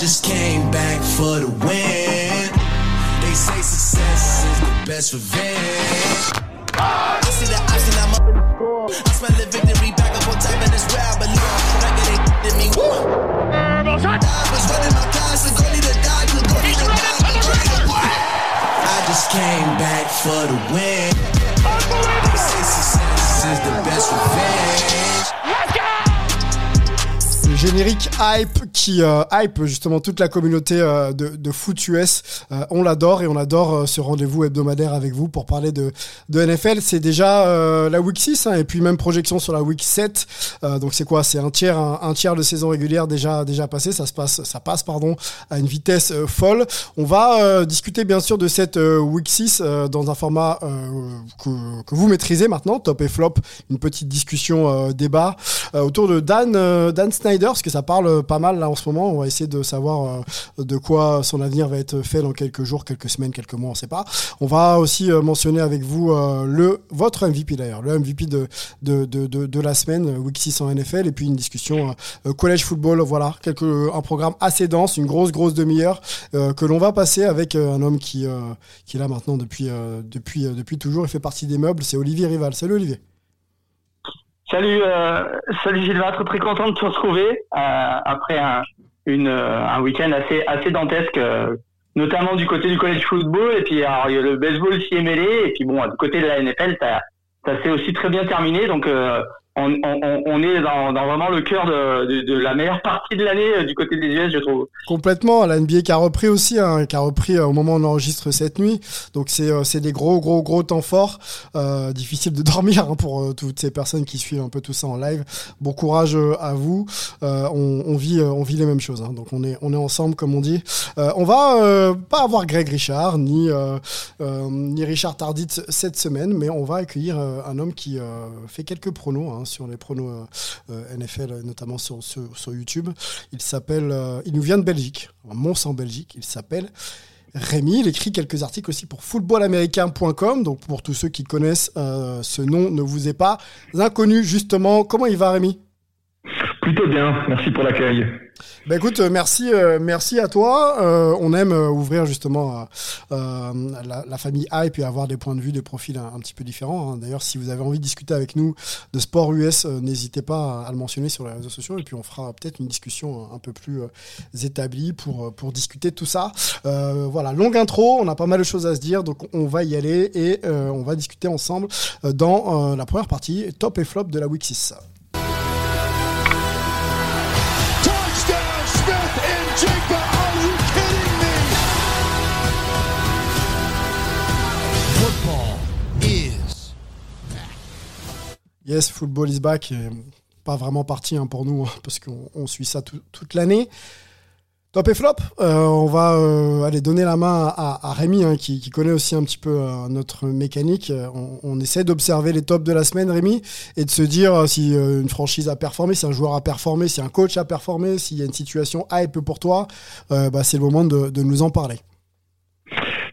just came back for the win. They say success is the best revenge. I see the option, I'm up in the score. I smell the victory back up on top, and it's where I belong. Back at they did me. I was running my class, and goalie to die, you goalie to die, the goalie to win. I just came back for the win. They say success is the best revenge. Générique hype qui euh, hype justement toute la communauté euh, de, de foot US. Euh, on l'adore et on adore ce rendez-vous hebdomadaire avec vous pour parler de, de NFL. C'est déjà la week 6 hein, et puis même projection sur la week 7. Euh, donc c'est quoi? C'est un tiers un, tiers de saison régulière déjà déjà passé. Ça se passe ça passe pardon à une vitesse folle. On va discuter bien sûr de cette week 6 euh, dans un format que, que vous maîtrisez maintenant, top et flop, une petite discussion débat autour de Dan Dan Snyder parce que ça parle pas mal là en ce moment. On va essayer de savoir euh, de quoi son avenir va être fait dans quelques jours, quelques semaines, quelques mois, on sait pas. On va aussi euh, mentionner avec vous euh, le votre MVP d'ailleurs, le MVP de de, de, de, la semaine, week 6 en NFL et puis une discussion collège football, voilà, un programme assez dense, une grosse grosse demi-heure que l'on va passer avec un homme qui qui est là maintenant depuis depuis depuis toujours, il fait partie des meubles, c'est Olivier Rival. Salut Olivier. Salut, euh, salut Gilbert, très content de te retrouver euh, après un, une, euh, un week-end assez assez dantesque, euh, notamment du côté du college football et puis alors, le baseball s'y est mêlé et puis bon du côté de la NFL ça, ça s'est aussi très bien terminé donc euh, on, est dans, vraiment le cœur de, la meilleure partie de l'année euh, du côté des US je trouve. Complètement, la NBA qui a repris aussi, hein, qui a repris euh, au moment où on enregistre cette nuit. Donc c'est euh, des gros gros gros temps forts, difficile de dormir hein, pour toutes ces personnes qui suivent un peu tout ça en live. Bon courage à vous. On, vit les mêmes choses, hein, donc on est ensemble comme on dit. On va pas avoir Greg Richard ni ni Richard Tardit cette semaine, mais on va accueillir un homme qui fait quelques pronos hein, sur les pronos euh, euh, NFL, notamment sur, YouTube. Euh, il nous vient de Belgique, un monstre en Belgique. Il s'appelle Rémi. Il écrit quelques articles aussi pour footballaméricain.com. Donc pour tous ceux qui connaissent ce nom, ne vous est pas inconnu justement. Comment il va Rémi? Plutôt bien, merci pour l'accueil. Ben écoute, euh, merci, euh, merci à toi. Euh, on aime ouvrir justement la, famille Hype et avoir des points de vue, des profils un, petit peu différents. hein. D'ailleurs, si vous avez envie de discuter avec nous de sport US, n'hésitez pas à, le mentionner sur les réseaux sociaux et puis on fera peut-être une discussion un peu plus établie pour pour discuter de tout ça. Voilà, longue intro, on a pas mal de choses à se dire, donc on va y aller et on va discuter ensemble dans la première partie top et flop de la week 6. Jigba. Are you kidding me? Football is Yes, football is back. et pas vraiment parti hein, pour nous, hein, parce qu'on on suit ça tout- toute l'année. Top et flop, Euh, on va euh, aller donner la main à, Rémi, hein, qui, connaît aussi un petit peu euh, notre mécanique. On, essaie d'observer les tops de la semaine, Rémi, et de se dire si une franchise a performé, si un joueur a performé, si un coach a performé, s'il y a une situation hype pour toi, bah, c'est le moment de nous en parler.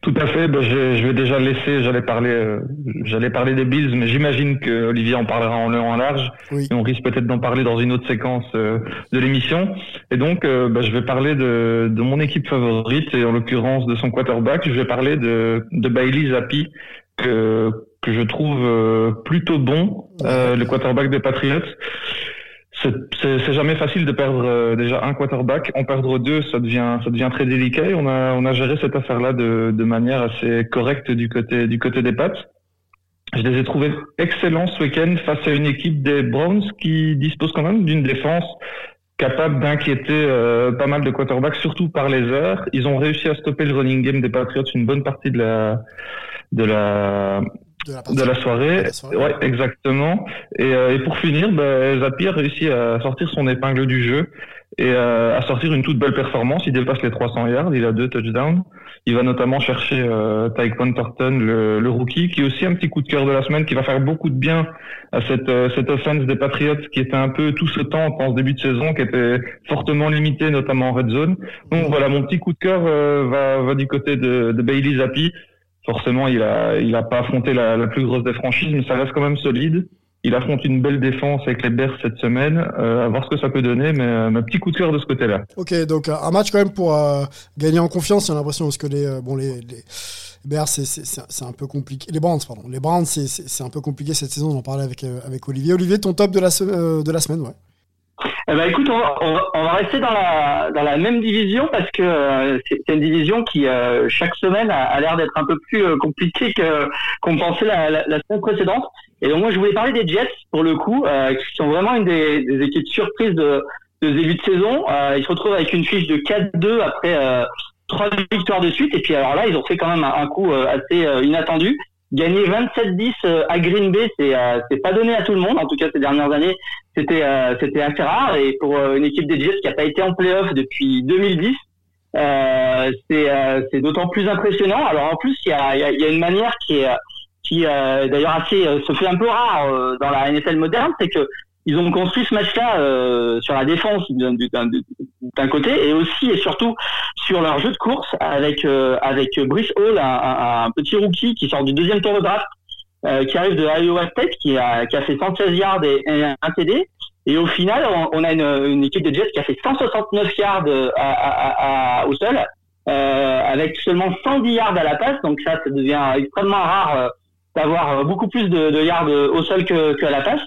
Tout à fait. ben, je, je vais déjà laisser. J'allais parler, euh, j'allais parler des Bills, mais j'imagine que Olivier en parlera en long en large. Oui. Et on risque peut-être d'en parler dans une autre séquence euh, de l'émission. Et donc, euh, ben, je vais parler de, de mon équipe favorite et en l'occurrence de son quarterback. Je vais parler de, de Bailey Zappi que que je trouve euh, plutôt bon, euh, le quarterback des Patriots. C'est- jamais facile de perdre euh, déjà un quarterback. En perdre deux, ça devient ça devient très délicat. On a on a géré cette affaire-là de, de manière assez correcte du côté du côté des Pats. Je les ai trouvés excellents ce week-end face à une équipe des Browns qui dispose quand même d'une défense capable d'inquiéter euh, pas mal de quarterbacks, surtout par les heures. Ils ont réussi à stopper le running game des Patriots une bonne partie de la de la De la, de la soirée. De la soirée. Ouais, exactement. Et, euh, et pour finir, bah, Zapier a réussi à sortir son épingle du jeu et euh, à sortir une toute belle performance. Il dépasse les 300 yards, il a deux touchdowns. Il va notamment chercher euh, Tyquan Thornton, le, le rookie, qui est aussi un petit coup de cœur de la semaine, qui va faire beaucoup de bien à cette, euh, cette offense des Patriots, qui était un peu tout ce temps en ce début de saison, qui était fortement limitée, notamment en red zone. Donc voilà, mon petit coup de cœur euh, va, va du côté de, de Bailey Zappi. Forcément, il a, il a pas affronté la, plus grosse des franchises, mais ça reste quand même solide. il affronte une belle défense avec les Bears cette semaine. Euh, à voir ce que ça peut donner, mais euh, un petit coup de cœur de ce côté-là. Ok, donc un match quand même pour euh, gagner en confiance. J'ai l'impression parce que les euh, bon les, Bears c'est un peu compliqué. Les Browns pardon, les Browns c'est un peu compliqué cette saison. On en parlait avec euh, avec Olivier. Olivier, ton top de la euh, de la semaine, ouais. Eh ben, écoute, on on on va rester dans la, dans la même division parce que euh, c'est une division qui, euh, chaque semaine, a, a l'air d'être un peu plus euh, compliquée qu'on pensait la, la, la semaine précédente. Et donc, moi, je voulais parler des Jets, pour le coup, euh, qui sont vraiment une des, des équipes surprises de, de début de saison. Euh, ils se retrouvent avec une fiche de 4-2 après euh, trois victoires de suite. Et puis, alors là, ils ont fait quand même un, un coup assez inattendu. Gagner 27-10 euh, à Green Bay, c'est euh, c'est pas donné à tout le monde. En tout cas, ces dernières années, c'était euh, c'était assez rare et pour une équipe des Jets qui a pas été en playoff depuis 2010 euh, c'est c'est d'autant plus impressionnant alors en plus il y a, y a, y a une manière qui est qui euh, d'ailleurs assez euh, se fait un peu rare euh, dans la NFL moderne c'est que ils ont construit ce match-là euh, sur la défense d'un côté et aussi et surtout sur leur jeu de course avec euh, avec Brice Hall un, un- un petit rookie qui sort du deuxième tour de draft euh, qui arrive de Iowa State qui a qui a fait 116 yards et, un TD et au final, on, on a une, une équipe de Jets qui a fait 169 yards euh, à, à- à- au sol, euh, avec seulement 110 yards à la passe. Donc ça, ça devient extrêmement rare euh, d'avoir beaucoup plus de, de yards au sol que, que à la passe.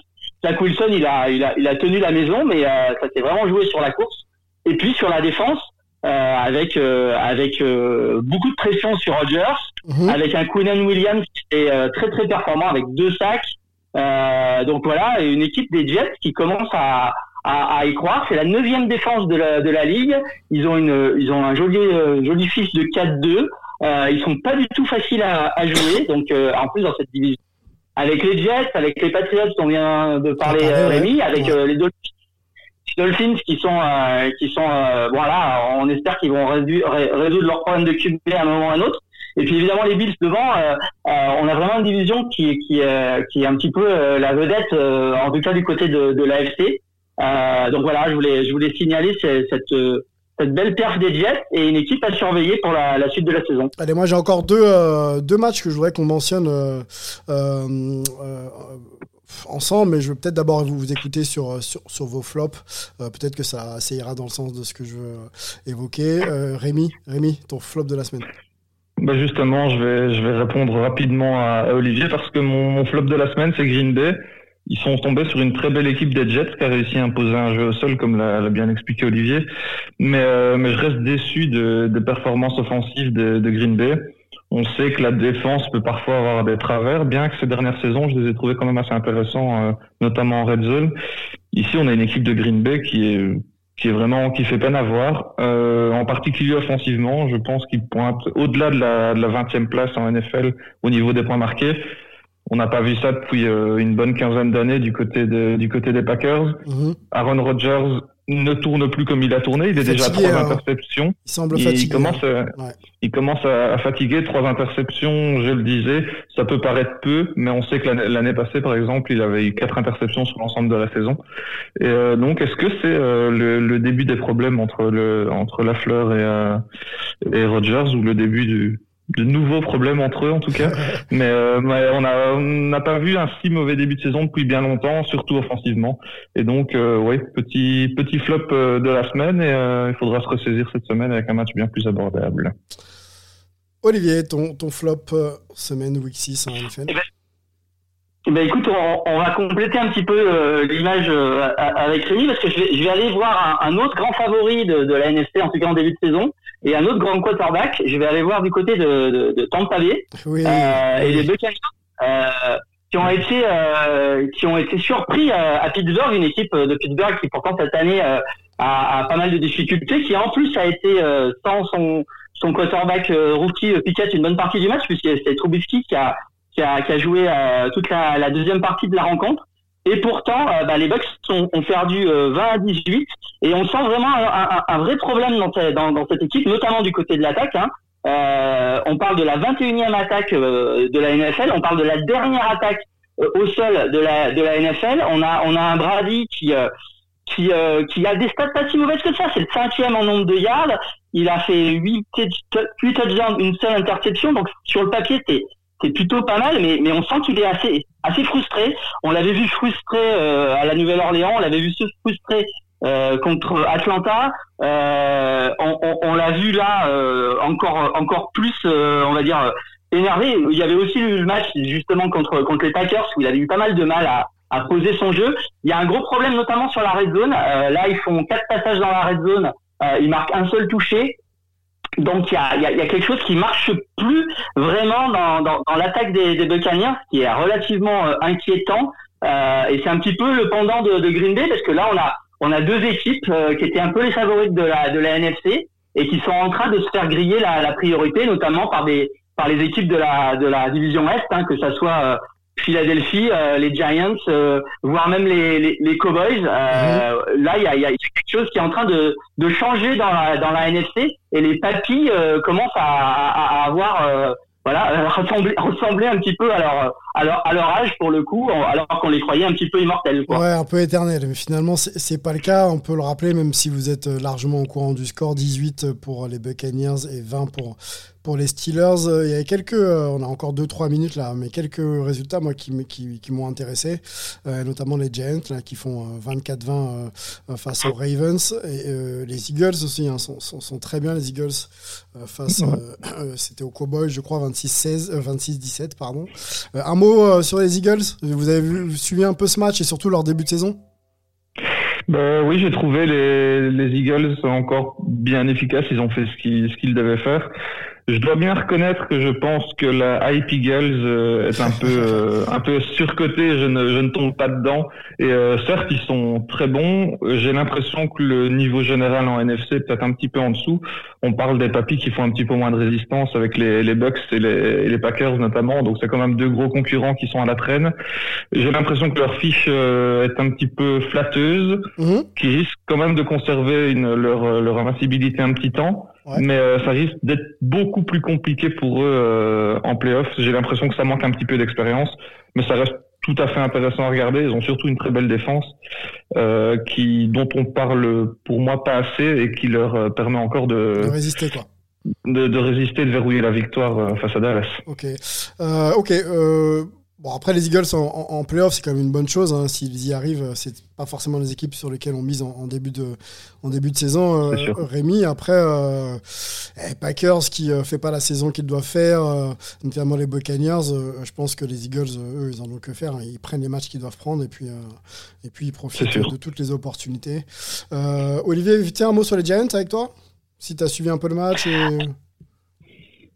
Zach Wilson, il a, il a, il a tenu la maison, mais euh, ça s'est vraiment joué sur la course. Et puis sur la défense, euh, avec euh, avec euh, beaucoup de pression sur Rodgers, Mhm. avec un Quinnan Williams qui est euh, très très performant avec deux sacs. Euh, donc voilà, une équipe des Jets qui commence à, à, à y croire. C'est la neuvième défense de la, de la ligue. Ils ont une, ils ont un joli, euh, joli fiche de 4-2. Euh, ils sont pas du tout faciles à, à jouer. Donc euh, en plus dans cette division, avec les Jets, avec les Patriots dont on vient de parler, parler, euh, ouais. Rémi, avec Ouais. euh, les Dolphins. qui sont euh, qui sont euh, voilà on espère qu'ils vont résoudre, résoudre leurs problèmes de QB à un moment ou à un autre et puis évidemment les Bills devant euh, euh, on a vraiment une division qui qui euh, qui est un petit peu la vedette euh, en tout cas du côté de, de l'AFC euh, donc voilà je voulais je voulais signaler cette cette, euh, cette belle perf des Jets et une équipe à surveiller pour la, la suite de la saison. Allez, moi j'ai encore deux, euh, deux matchs que je voudrais qu'on mentionne euh, euh, ensemble, mais je vais peut-être d'abord vous, vous écouter sur, sur, sur vos flops. Euh, peut-être que ça, ça ira dans le sens de ce que je veux évoquer. Euh, Rémi, Rémi, ton flop de la semaine. Bah justement, je vais, je vais répondre rapidement à, à Olivier parce que mon, mon flop de la semaine, c'est Green Bay. Ils sont tombés sur une très belle équipe des Jets qui a réussi à imposer un jeu au sol, comme l'a bien expliqué Olivier. Mais, euh, je reste déçu de- des performances offensives de, de Green Bay. On sait que la défense peut parfois avoir des travers, bien que ces dernières saisons, je les ai trouvés quand même assez intéressants, euh, notamment en red zone. Ici, on a une équipe de Green Bay qui est qui est vraiment qui fait peine à voir, euh, en particulier offensivement. Je pense qu'il pointe au-delà de la, de la 20e place en NFL au niveau des points marqués. On n'a pas vu ça depuis euh, une bonne quinzaine d'années du côté de, du côté des Packers. Mhm. Aaron Rodgers ne tourne plus comme il a tourné. Il est déjà à trois hein. interceptions. Il semble Il, fatigué. commence, à, Ouais. il commence à, à fatiguer. Trois interceptions, je le disais, ça peut paraître peu, mais on sait que l'année passée, par exemple, il avait eu quatre interceptions sur l'ensemble de la saison. Et euh, donc, est-ce que c'est euh, le, le début des problèmes entre le entre Lafleur et, euh, et Rodgers ou le début du de nouveaux problèmes entre eux en tout cas. Mais, euh, on n'a pas vu un si mauvais début de saison depuis bien longtemps surtout offensivement. Et donc euh, ouais petit petit flop euh, de la semaine et euh, il faudra se ressaisir cette semaine avec un match bien plus abordable. Olivier, ton, ton flop semaine week 6 en NFL. Eh ben, Eh ben écoute, on, on va compléter un petit peu euh, l'image euh, avec Rémi parce que je vais, je vais aller voir un, un autre grand favori de, de la NFC en tout cas en début de saison et un autre grand quarterback. Je vais aller voir du côté de, de, de Tampa Bay Oui. euh, et les Buccaneers euh, qui ont été euh, qui ont été surpris euh, à Pittsburgh, une équipe de Pittsburgh qui pourtant cette année euh, a, a pas mal de difficultés, qui en plus a été euh, sans son son quarterback euh, rookie euh, Pickett une bonne partie du match puisque c'est Trubisky qui a qui a, qui a joué euh, toute la, la deuxième partie de la rencontre. Et pourtant, euh, bah, les Bucks ont perdu euh, 20 à 18 et on sent vraiment un, vrai problème dans, ce- dans, dans cette équipe, notamment du côté de l'attaque. Hein. Euh, on parle de la 21e attaque euh, de la NFL, on parle de la dernière attaque euh, au sol de la, NFL. On a, un Brady euh, euh, qui a des stats pas si mauvaises que ça. C'est le cinquième en nombre de yards. Il a fait 8, touchdowns, une seule interception. Donc sur le papier, c'est c'est plutôt pas mal, mais, mais on sent qu'il est assez, assez frustré. On l'avait vu frustré euh, à la Nouvelle-Orléans, on l'avait vu se frustrer euh, contre Atlanta. Euh, on, on, on l'a vu là euh, encore, encore plus, euh, on va dire énervé. Il y avait aussi eu le match justement contre contre les Packers où il avait eu pas mal de mal à, à poser son jeu. Il y a un gros problème notamment sur la red zone. là, ils font quatre passages dans la red zone. ils marquent un seul touché. Donc il y a, y, a, y a, quelque chose qui marche plus vraiment dans, dans, dans l'attaque des, des Buccaneers, qui est relativement euh, inquiétant. Euh, et c'est un petit peu le pendant de, de, Green Bay parce que là on a on a deux équipes euh, qui étaient un peu les favorites de la de la NFC et qui sont en train de se faire griller la, la priorité, notamment par des par les équipes de la de la division Est, hein, que ça soit euh, Philadelphie, euh, les Giants, euh, voire même les, les, les Cowboys. Euh, mmh. Là, il y a, y a, quelque chose qui est en train de, de changer dans la, dans la NFC et les papis commencent à, à, à avoir voilà, ressembler, ressembler un petit peu à leur, à leur, à leur âge pour le coup, alors qu'on les croyait un petit peu immortels. Quoi. Ouais, un peu éternels, mais finalement c'est pas le cas. On peut le rappeler, même si vous êtes largement au courant du score, 18 pour les Buccaneers et 20 pour pour les Steelers. Euh, il y a quelques, euh, on a encore 2-3 minutes là, mais quelques résultats moi qui, qui, qui m'ont intéressé, euh, notamment les Giants là, qui font 24-20 face aux Ravens et les Eagles aussi hein, sont, sont, sont, très bien les Eagles face, c'était aux Cowboys je crois 26-16, 26-17 pardon. un mot sur les Eagles? Vous avez vu, suivi un peu ce match et surtout leur début de saison? Bah, oui, j'ai trouvé les, les Eagles encore bien efficaces. Ils ont fait ce qu'ils ce qu'ils devaient faire. Je dois bien reconnaître que je pense que la Hype Eagles euh, est un peu euh, un peu surcotée. Je ne je ne tombe pas dedans. Et euh, certes, ils sont très bons. J'ai l'impression que le niveau général en NFC est peut-être un petit peu en dessous. On parle des papis qui font un petit peu moins de résistance avec les, les Bucks et les, et les Packers notamment. Donc c'est quand même deux gros concurrents qui sont à la traîne. J'ai l'impression que leur fiche est un petit peu flatteuse, mmh. qui risque quand même de conserver une, leur leur invincibilité un petit temps. Ouais. Mais euh, ça risque d'être beaucoup plus compliqué pour eux euh, en playoff. J'ai l'impression que ça manque un petit peu d'expérience, mais ça reste tout à fait intéressant à regarder. Ils ont surtout une très belle défense euh, qui, dont on parle pour moi pas assez et qui leur permet encore de, de résister quoi. De, de, résister, de verrouiller la victoire face à Dallas. Ok, ok. Bon, après, les Eagles en, en, en playoff, c'est quand même une bonne chose. Hein. S'ils y arrivent, c'est pas forcément les équipes sur lesquelles on mise en, en début, de, en début de saison, euh, Rémi. Après, euh, eh, Packers qui euh, fait pas la saison qu'ils doivent faire, euh, notamment les Buccaneers, euh, je pense que les Eagles, eux, ils en ont que faire. Hein. Ils prennent les matchs qu'ils doivent prendre et puis, et puis ils profitent de toutes les opportunités. Olivier, tiens un mot sur les Giants avec toi Si tu as suivi un peu le match et...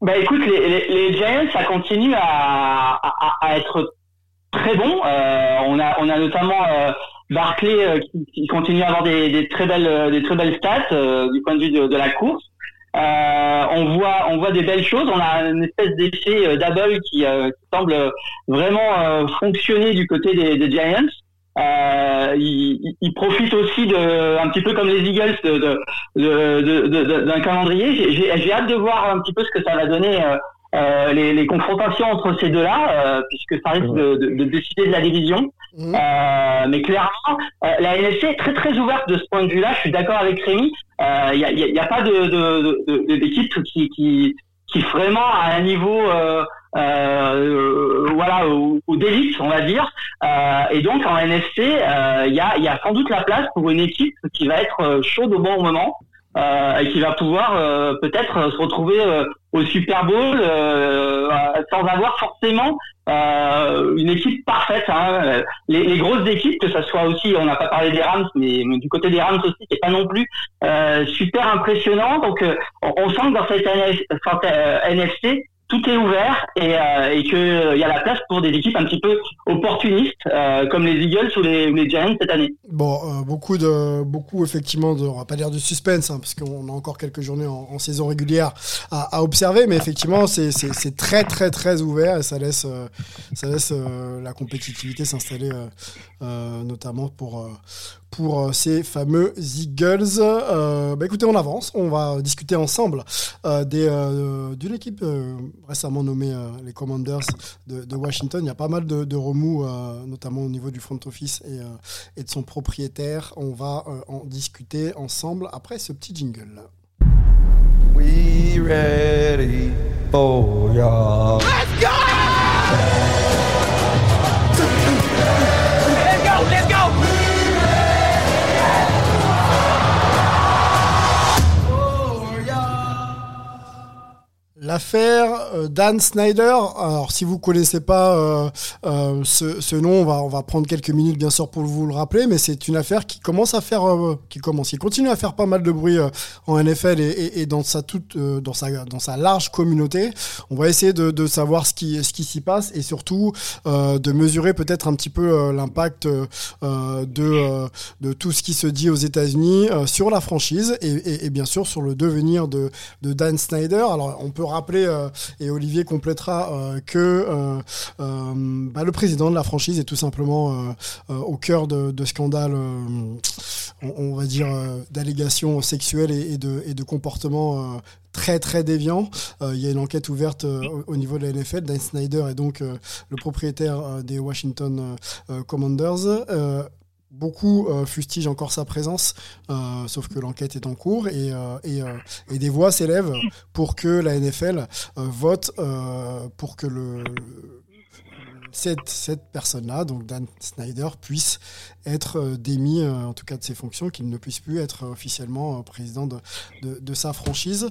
Bah écoute, les, les, les, Giants, ça continue à, à, à être très bon. Euh, on a on a notamment euh, Barclay euh, qui, continue à avoir des, des, très belles des très belles stats euh, du point de vue de, de la course. Euh, on voit on voit des belles choses. On a une espèce d'effet double qui, qui, semble vraiment fonctionner du côté des, des Giants. Euh, il, il, profite aussi de, un petit peu comme les Eagles, de, de, de, d'un calendrier. J'ai hâte de voir un petit peu ce que ça va donner euh, euh, les, les, confrontations entre ces deux-là, euh, puisque ça risque de, de, décider de la division. Mmh. Euh, mais clairement, la NFC est très très ouverte de ce point de vue-là. Je suis d'accord avec Rémi. Il n'y a, y a, pas de, d'équipe qui, qui, qui vraiment à un niveau euh, voilà, ou, d'élite, on va dire. Euh, et donc en NFC, euh, il y, a, y a sans doute la place pour une équipe qui va être chaude au bon moment. Euh, et qui va pouvoir euh, peut-être se retrouver euh, au Super Bowl sans avoir forcément une équipe parfaite. Hein. Les, les, grosses équipes, que ça soit aussi, on n'a pas parlé des Rams, mais, du côté des Rams aussi, c'est pas non plus super impressionnant. Donc on, on, sent que dans cette NFC, tout est ouvert et, euh, qu'il euh, y a la place pour des équipes un petit peu opportunistes euh, comme les Eagles ou les, les Giants cette année. Bon, beaucoup de beaucoup effectivement de, on va pas dire de suspense hein, parce qu'on a encore quelques journées en, saison régulière à, observer, mais effectivement c'est très très très ouvert et ça laisse ça laisse la compétitivité s'installer notamment pour pour euh, ces fameux Eagles. Euh, bah écoutez, on avance. On va discuter ensemble euh, des, euh, d'une équipe euh, récemment nommée euh, les Commanders de, de, Washington. Il y a pas mal de, de remous, notamment au niveau du front office et, et de son propriétaire. On va en discuter ensemble après ce petit jingle. We ready for ya. Let's go! L'affaire euh, Dan Snyder. Alors, si vous connaissez pas euh, euh, ce, nom, on va prendre quelques minutes bien sûr pour vous le rappeler, mais c'est une affaire qui commence à faire, qui commence, qui continue à faire pas mal de bruit en NFL et, dans sa large communauté. On va essayer de, savoir ce qui s'y passe et surtout de mesurer peut-être un petit peu l'impact de tout ce qui se dit aux États-Unis sur la franchise et, bien sûr sur le devenir de de Dan Snyder. Alors, on peut rappeler, euh, et Olivier complétera, euh, que euh, bah, le président de la franchise est tout simplement au cœur de, scandales, on, va dire, d'allégations sexuelles et, de, comportements très très déviants. il y a une enquête ouverte au, niveau de la NFL. Dan Snyder est donc le propriétaire des Washington Commanders. Beaucoup euh, fustigent encore sa présence, euh, sauf que l'enquête est en cours et, euh, des voix s'élèvent pour que la NFL vote pour que cette, personne-là, donc Dan Snyder, puisse être démis, en tout cas de ses fonctions, qu'il ne puisse plus être officiellement président de, sa franchise.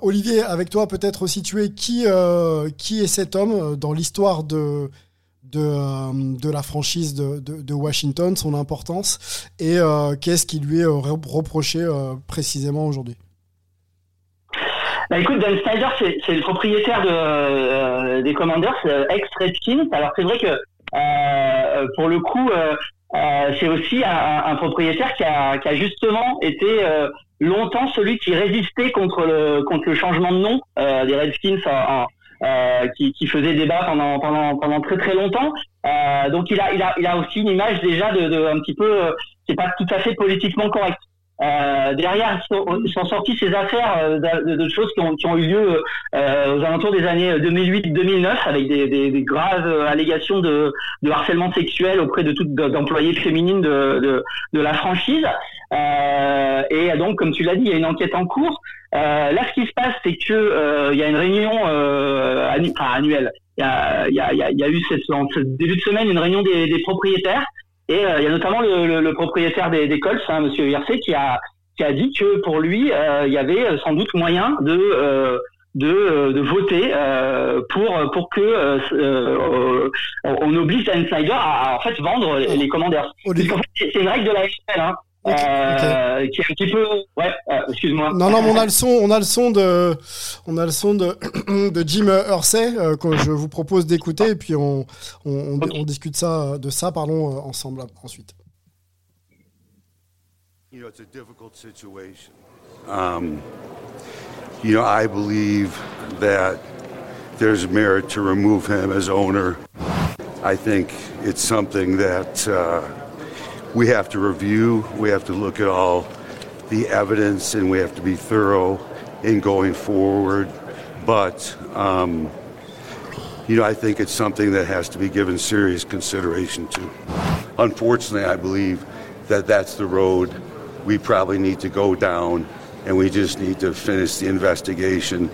Olivier, avec toi, peut-être situer qui, qui est cet homme dans l'histoire de de, euh, de la franchise de, de, Washington, son importance, et euh, qu'est-ce qui lui est reproché euh, précisément aujourd'hui? Bah écoute, Dan Snyder, c'est le propriétaire de, des Commanders, ex-Redskins. Alors c'est vrai que pour le coup, c'est aussi un, propriétaire qui a, qui a, justement été longtemps celui qui résistait contre le, contre le changement de nom des Redskins en, euh, qui, qui, faisait débat pendant pendant pendant très très longtemps. Euh, donc il a il a il a aussi une image déjà de, de un petit peu euh, qui est pas tout à fait politiquement correcte. Euh, derrière, ils sont sortis ces affaires euh, de, de, choses qui ont, qui ont, eu lieu euh, aux alentours des années 2008-2009 avec des, des, des, graves allégations de, de, harcèlement sexuel auprès de toutes d'employés féminines de, de, la franchise. Euh, et donc, comme tu l'as dit, il y a une enquête en cours. Euh, là, ce qui se passe, c'est que euh, il y a une réunion annuelle. Il y a, il y, a, il y a eu cette, en ce début de semaine une réunion des, des propriétaires et euh, il y a notamment le, le, propriétaire des, des Colts, hein, Monsieur Hircé, qui a qui a dit que pour lui, euh, il y avait sans doute moyen de euh, de, de voter pour pour que on oblige Dan Snyder à, en fait vendre les, les commandeurs. C'est une règle de la NFL. Hein. Euh, qui est un petit peu ouais euh, excuse-moi. Non non mais on a le son on a le son de on a le son de de Jim Hersey euh, que je vous propose d'écouter et puis on on, on, on discute ça de ça parlons euh, ensemble ensuite. You know it's a difficult situation. Um, you know I believe that there's merit to remove him as owner. I think it's something that uh, we have to review, we have to look at all the evidence, and we have to be thorough in going forward. But, um, you know, I think it's something that has to be given serious consideration to. Unfortunately, I believe that that's the road we probably need to go down, and we just need to finish the investigation.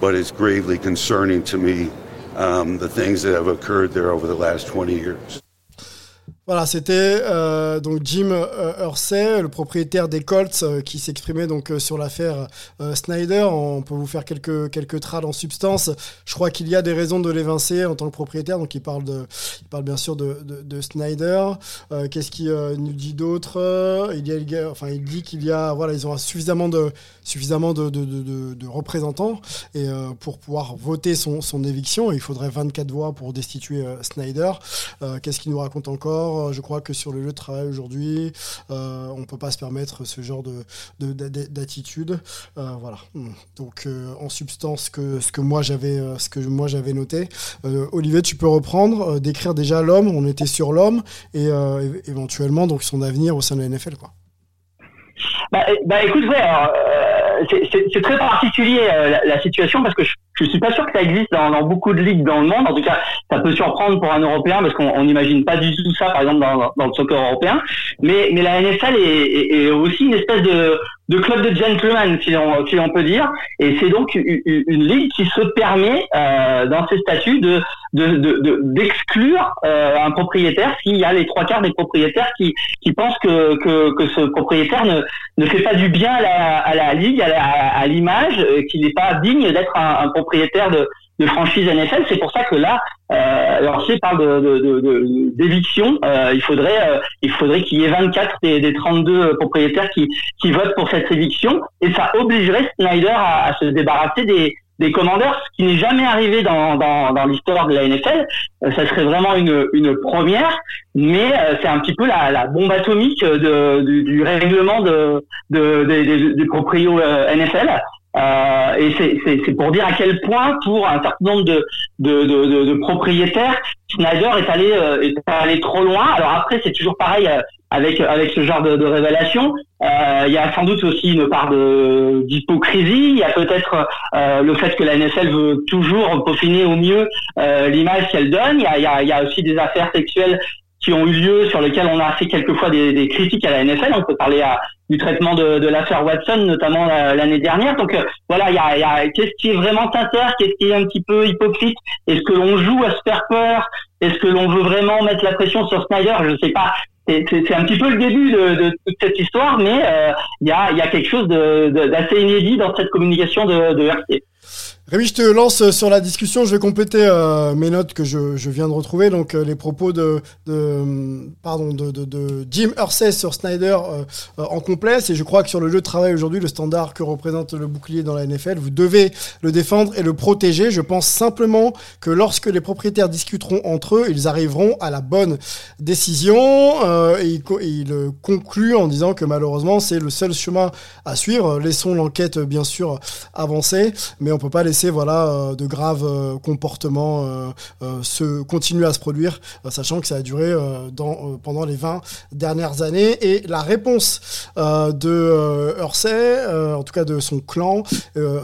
But it's gravely concerning to me um, the things that have occurred there over the last 20 years. Voilà, c'était euh, donc Jim euh, Hersey, le propriétaire des Colts, euh, qui s'exprimait donc sur l'affaire Snyder. On peut vous faire quelques quelques trades en substance. Je crois qu'il y a des raisons de l'évincer en tant que propriétaire. Donc il parle de, il parle bien sûr de, de, de Snyder. Qu'est-ce qu'il nous dit d'autre? Il y a, enfin il dit qu'il y a, voilà, ils ont suffisamment de suffisamment de, de représentants et pour pouvoir voter son son éviction, il faudrait 24 voix pour destituer Snyder. Qu'est-ce qu'il nous raconte encore? Euh, je crois que sur le lieu de travail aujourd'hui, euh, on peut pas se permettre ce genre de, d'attitude. Euh, voilà. Donc en substance que ce que moi j'avais ce que moi j'avais noté. Olivier, tu peux reprendre, décrire déjà l'homme. On était sur l'homme et éventuellement donc son avenir au sein de la NFL. Bah, bah écoute, ouais, c'est très particulier la, la, situation parce que je, je suis pas sûr que ça existe dans, beaucoup de ligues dans le monde. En tout cas, ça peut surprendre pour un Européen parce qu'on n'imagine pas du tout ça, par exemple, dans, le soccer européen. Mais, la NFL est, aussi une espèce de, club de gentlemen, si on, peut dire. Et c'est donc une, ligue qui se permet, euh, dans ses statuts, de d'exclure de, de, euh, un propriétaire s'il y a les trois quarts des propriétaires qui, pensent que, ce propriétaire ne, fait pas du bien à la, ligue, à l'image, qu'il n'est pas digne d'être un propriétaire propriétaires de, de franchises NFL. C'est pour ça que là, euh, alors parle de, d'éviction. Euh, il faudrait, euh, il faudrait qu'il y ait 24 des, des 32 propriétaires qui, qui votent pour cette éviction, et ça obligerait Snyder à, à se débarrasser des, des commandeurs, ce qui n'est jamais arrivé dans, dans, dans l'histoire de la NFL. Euh, ça serait vraiment une, une première, mais euh, c'est un petit peu la, la bombe atomique de, du, du règlement de, de, des, des proprios NFL. Euh, et c'est pour dire à quel point, pour un certain nombre de, de, de, de propriétaires, Snyder est allé, euh, est allé trop loin. Alors après, c'est toujours pareil euh, avec avec ce genre de, de révélation. Il y a sans doute aussi une part d'hypocrisie. Il y a peut-être le fait que la NFL veut toujours peaufiner au mieux l'image qu'elle donne. Il y a, y, a, y a aussi des affaires sexuelles qui ont eu lieu, sur lesquelles on a fait quelquefois des, des critiques à la NFL. On peut parler à, du traitement de, de l'affaire Watson, notamment l'année dernière. Donc euh, voilà, il y a, y a qu'est-ce qui est vraiment sincère, qu'est-ce qui est un petit peu hypocrite? Est-ce que l'on joue à se faire peur? Est-ce que l'on veut vraiment mettre la pression sur Snyder? Je ne sais pas. C'est un petit peu le début de, de toute cette histoire, mais euh, il y, a, y a quelque chose d'assez inédit dans cette communication de, de RC. Rémi, je te lance sur la discussion. Je vais compléter euh, mes notes que je, je, viens de retrouver. Donc, euh, les propos de, de pardon, de, de, Jim Hersey sur Snyder euh, en complet. Et je crois que sur le lieu de travail aujourd'hui, le standard que représente le bouclier dans la NFL, vous devez le défendre et le protéger. Je pense simplement que lorsque les propriétaires discuteront entre eux, ils arriveront à la bonne décision. et il conclut en disant que malheureusement, c'est le seul chemin à suivre. Laissons l'enquête, bien sûr, avancer, mais on peut pas laisser voilà euh, de graves euh, comportements euh, se continuer à se produire, sachant que ça a duré dans, pendant les 20 dernières années. Et la réponse de Hersey, en tout cas de son clan,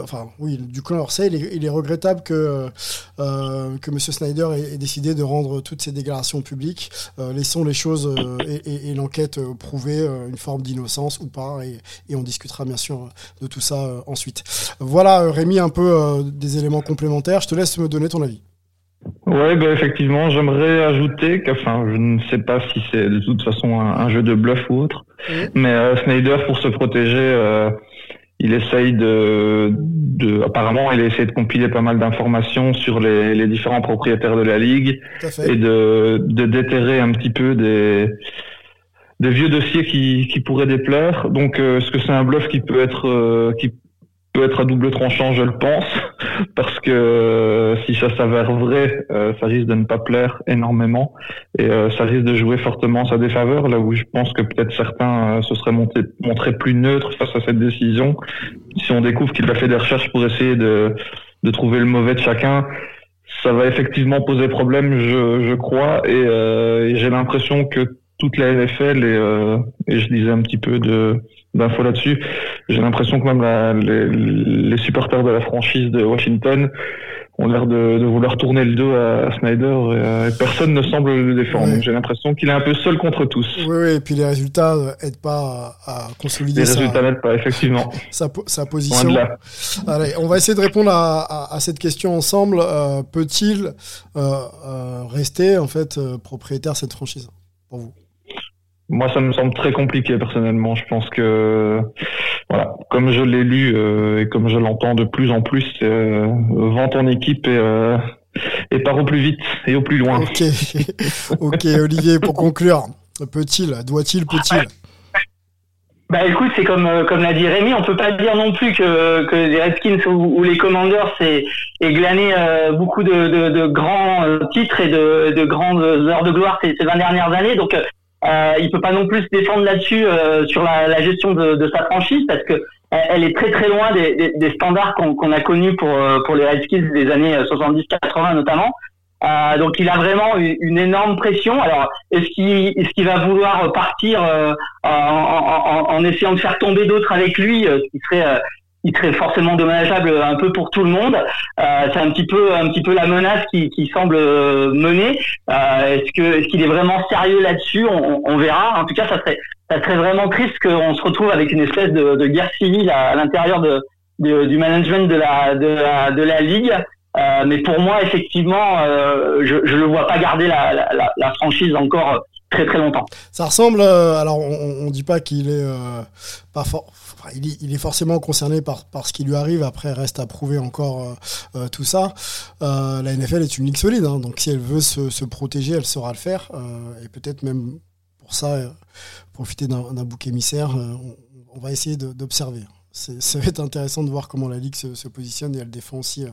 enfin oui, du clan Hersey, il est, regrettable que que Monsieur Snyder ait, décidé de rendre toutes ces déclarations publiques. laissons les choses et, l'enquête prouver une forme d'innocence ou pas, et, et, on discutera bien sûr de tout ça ensuite. Voilà, Rémi, un peu des éléments complémentaires. Je te laisse me donner ton avis. Ouais, bah effectivement, j'aimerais ajouter qu'enfin, je ne sais pas si c'est de toute façon un, jeu de bluff ou autre, mais euh, Snyder, pour se protéger, euh, il essaye de, de, apparemment, il a essayé de compiler pas mal d'informations sur les, les, différents propriétaires de la ligue et de, de déterrer un petit peu des, des vieux dossiers qui, qui pourraient déplaire. Donc, euh, est-ce que c'est un bluff qui peut être, qui peut être à double tranchant, je le pense, parce que euh, si ça s'avère vrai, euh, ça risque de ne pas plaire énormément et euh, ça risque de jouer fortement sa défaveur. Là où je pense que peut-être certains se seraient montrés plus neutres face à cette décision. Si on découvre qu'il a fait des recherches pour essayer de, trouver le mauvais de chacun, ça va effectivement poser problème, je, crois, et, et j'ai l'impression que toute la NFL et, et je disais un petit peu de d'infos là-dessus. J'ai l'impression que même la, les, les, supporters de la franchise de Washington ont l'air de, de, vouloir tourner le dos à, Snyder et, personne ne semble le défendre. J'ai l'impression qu'il est un peu seul contre tous. Oui, oui, et puis les résultats n'aident pas à, consolider Les résultats n'aident pas, effectivement. Sa, sa position. Allez, on va essayer de répondre à, cette question ensemble. Euh, Peut-il euh, euh, rester en fait euh, propriétaire de cette franchise pour vous? Moi, ça me semble très compliqué personnellement. Je pense que, voilà, comme je l'ai lu euh, et comme je l'entends de plus en plus, euh, vends ton équipe et, euh, et pars au plus vite et au plus loin. Ok, ok, Olivier, pour conclure, peut-il, doit-il, peut-il? Bah écoute, c'est comme euh, comme l'a dit Rémi, on peut pas dire non plus que que les Redskins ou, les Commanders c'est est glané euh, beaucoup de, de, de, grands titres et de, de grandes heures de gloire ces, ces 20 dernières années. Donc euh, il peut pas non plus se défendre là-dessus euh, sur la, la gestion de, de, sa franchise parce que elle est très très loin des, des, standards qu'on a connus pour euh, pour les Redskins des années 70-80 notamment. Euh, donc il a vraiment une, énorme pression. Alors est-ce qu'il est-ce qu'il va vouloir partir euh, en, en, en, essayant de faire tomber d'autres avec lui, ce qui serait il serait forcément dommageable un peu pour tout le monde. Euh, c'est un petit peu un petit peu la menace qui, semble mener. Euh, est-ce que est-ce qu'il est vraiment sérieux là-dessus? On, verra. En tout cas, ça serait ça serait vraiment triste qu'on se retrouve avec une espèce de, guerre civile à, l'intérieur de, du management de la de la, ligue. Euh, mais pour moi, effectivement, euh, je je le vois pas garder la, franchise encore très très longtemps. Ça ressemble. Euh, alors, on, on dit pas qu'il est euh, pas fort il, est forcément concerné par, par ce qui lui arrive. Après, reste à prouver encore tout ça. la NFL est une ligue solide, hein. donc si elle veut se, protéger, elle saura le faire. et peut-être même pour ça, profiter d'un bouc émissaire. On, va essayer d'observer ça va être intéressant de voir comment la Ligue se, positionne et elle défend aussi euh,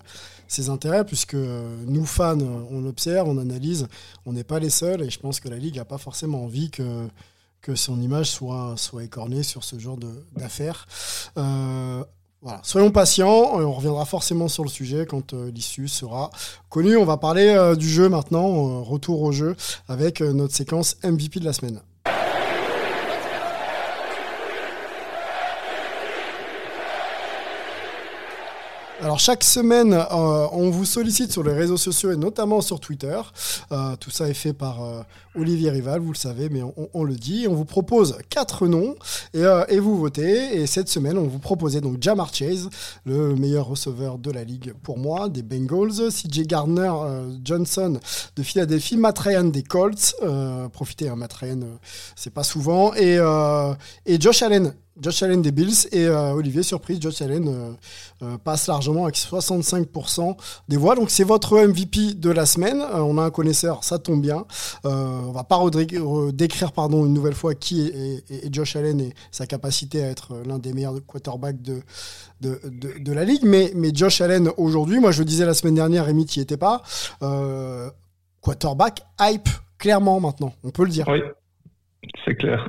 ses intérêts, puisque euh, nous, fans, on observe, on analyse, on n'est pas les seuls, et je pense que la Ligue n'a pas forcément envie que, que son image soit, soit écornée sur ce genre d'affaires. Euh, voilà. Soyons patients, on reviendra forcément sur le sujet quand l'issue sera connue. On va parler du jeu maintenant, retour au jeu, avec notre séquence MVP de la semaine. Alors chaque semaine, euh, on vous sollicite sur les réseaux sociaux et notamment sur Twitter. Euh, tout ça est fait par euh, Olivier Rival, vous le savez, mais on, le dit. On vous propose quatre noms et, vous votez. Et cette semaine, on vous proposait donc Jamar Chase, le meilleur receveur de la ligue pour moi, des Bengals, CJ Gardner Johnson de Philadelphie, Matt Ryan des Colts. profitez, hein, Matt Ryan, c'est pas souvent. Et, et Josh Allen Josh Allen des Bills et euh, Olivier, surprise, Josh Allen euh, euh, passe largement avec 65% des voix. Donc c'est votre MVP de la semaine. on a un connaisseur, ça tombe bien. on va pas décrire pardon, une nouvelle fois qui est, Josh Allen et sa capacité à être l'un des meilleurs quarterbacks de, la ligue. Mais, Josh Allen aujourd'hui, moi je le disais la semaine dernière, Rémi, tu n'y étais pas. quarterback hype, clairement maintenant, on peut le dire. Oui, c'est clair.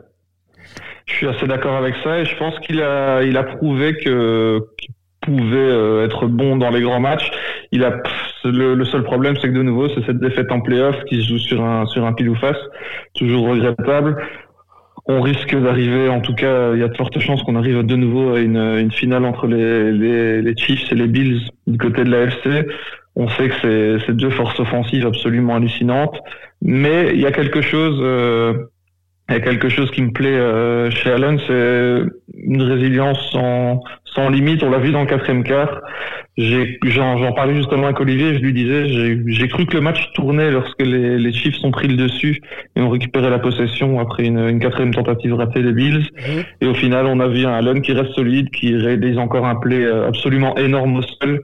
Je suis assez d'accord avec ça et je pense qu'il a, il a prouvé que qu'il pouvait euh, être bon dans les grands matchs. Il a le, seul problème, c'est que de nouveau, c'est cette défaite en playoff qui se joue sur un sur un pile ou face, toujours regrettable. On risque d'arriver, en tout cas, il y a de fortes chances qu'on arrive de nouveau à une, une finale entre les, les, les Chiefs et les Bills du côté de la FC. On sait que c'est deux forces offensives absolument hallucinantes, mais il y a quelque chose. Euh, il y a quelque chose qui me plaît euh, chez Allen, c'est une résilience sans, sans limite. On l'a vu dans le quatrième quart. J'en parlais justement avec Olivier, je lui disais, j'ai cru que le match tournait lorsque les, les Chiefs ont pris le dessus et ont récupéré la possession après une, une quatrième tentative ratée des Bills. Mhm. Et au final, on a vu un Allen qui reste solide, qui réalise encore un play euh, absolument énorme au sol,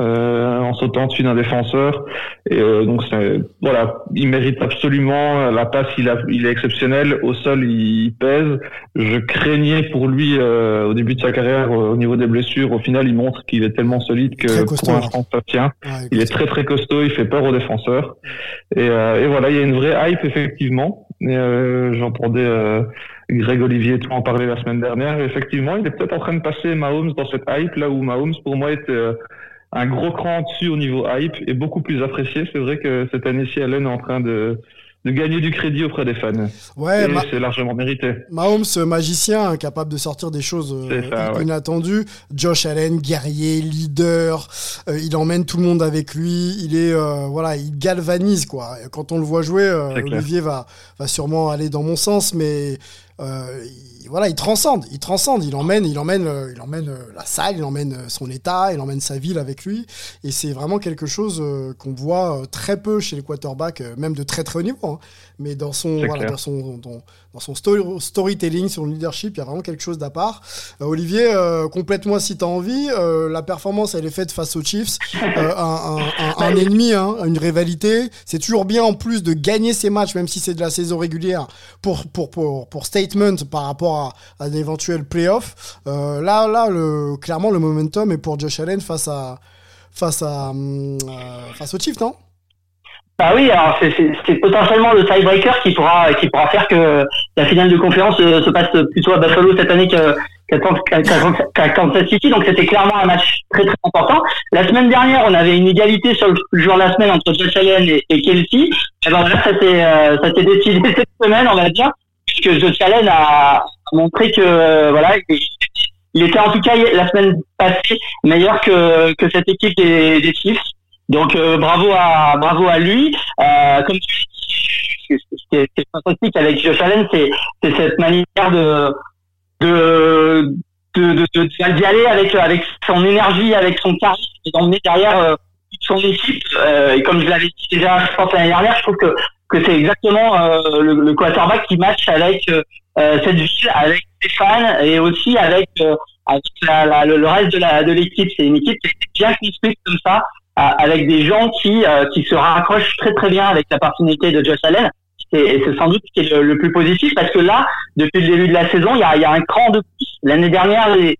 euh, en sautant dessus d'un défenseur. Et euh, donc voilà, il mérite absolument la passe. Il, a, il est exceptionnel au sol, il pèse. Je craignais pour lui euh, au début de sa carrière au niveau des blessures. Au final, il montre qu'il est tellement solide que pour l'instant ça tient. il est très très costaud, il fait peur aux défenseurs. Et, et voilà, il y a une vraie hype effectivement. J'entendais Greg Olivier tout en parler la semaine dernière. effectivement, il est peut-être en train de passer Mahomes dans cette hype là où Mahomes pour moi était un gros cran dessus au niveau hype et beaucoup plus apprécié. C'est vrai que cette année-ci, Allen est en train de, de gagner du crédit auprès des fans. Ouais, c'est largement mérité. Mahomes, magicien, capable de sortir des choses euh, inattendues. Josh Allen, guerrier, leader, euh, il emmène tout le monde avec lui. Il est, euh, voilà, il galvanise quoi. quand on le voit jouer, Olivier va va sûrement aller dans mon sens, mais voilà, il transcende, il transcende, il emmène, il emmène, euh, il emmène euh, la salle, il emmène euh, son état, il emmène sa ville avec lui, et c'est vraiment quelque chose qu'on voit très peu chez les quarterbacks, même de très très haut niveau. Hein. Mais dans son, voilà, dans son, dans, son storytelling, le leadership, il y a vraiment quelque chose d'à part. Olivier, complète-moi si tu as envie. la performance, elle est faite face aux Chiefs, un, un, ennemi, hein, une rivalité. C'est toujours bien en plus de gagner ces matchs, même si c'est de la saison régulière, pour, pour, pour, pour par rapport à à, un éventuel playoff. Euh, là, là clairement, le momentum est pour Josh Allen face à face à euh, face au Chiefs, non? Bah oui, alors c'est potentiellement le tiebreaker qui pourra qui pourra faire que la finale de conférence se, passe plutôt à Buffalo cette année qu'à Kansas City. Donc c'était clairement un match très très important. La semaine dernière, on avait une égalité sur le jour de la semaine entre Josh Allen et, Kelsey. Et ben voilà, ça s'est euh, décidé cette semaine, on va dire, puisque Josh Allen a, montrer que euh, voilà, il était en tout cas la semaine passée meilleur que, que cette équipe des, des Chiefs. Donc euh, bravo à bravo à lui. Euh, comme tu dis, ce qui est fantastique avec Josh Allen, c'est c'est cette manière de de de, d'y aller avec avec son énergie, avec son charisme d'emmener derrière euh, son équipe. Et comme je l'avais dit déjà, je pense l'année dernière, je trouve que que c'est exactement le, le quarterback qui match avec euh, cette ville avec fans et aussi avec euh, avec la, la- le, reste de la de l'équipe. C'est une équipe qui est bien construite comme ça, euh, avec des gens qui euh, qui se raccrochent très très bien avec la personnalité de Josh Allen. Et, c'est sans doute ce qui est le, le plus positif parce que là, depuis le début de la saison, il y a, il y a un cran de plus. L'année dernière, étaient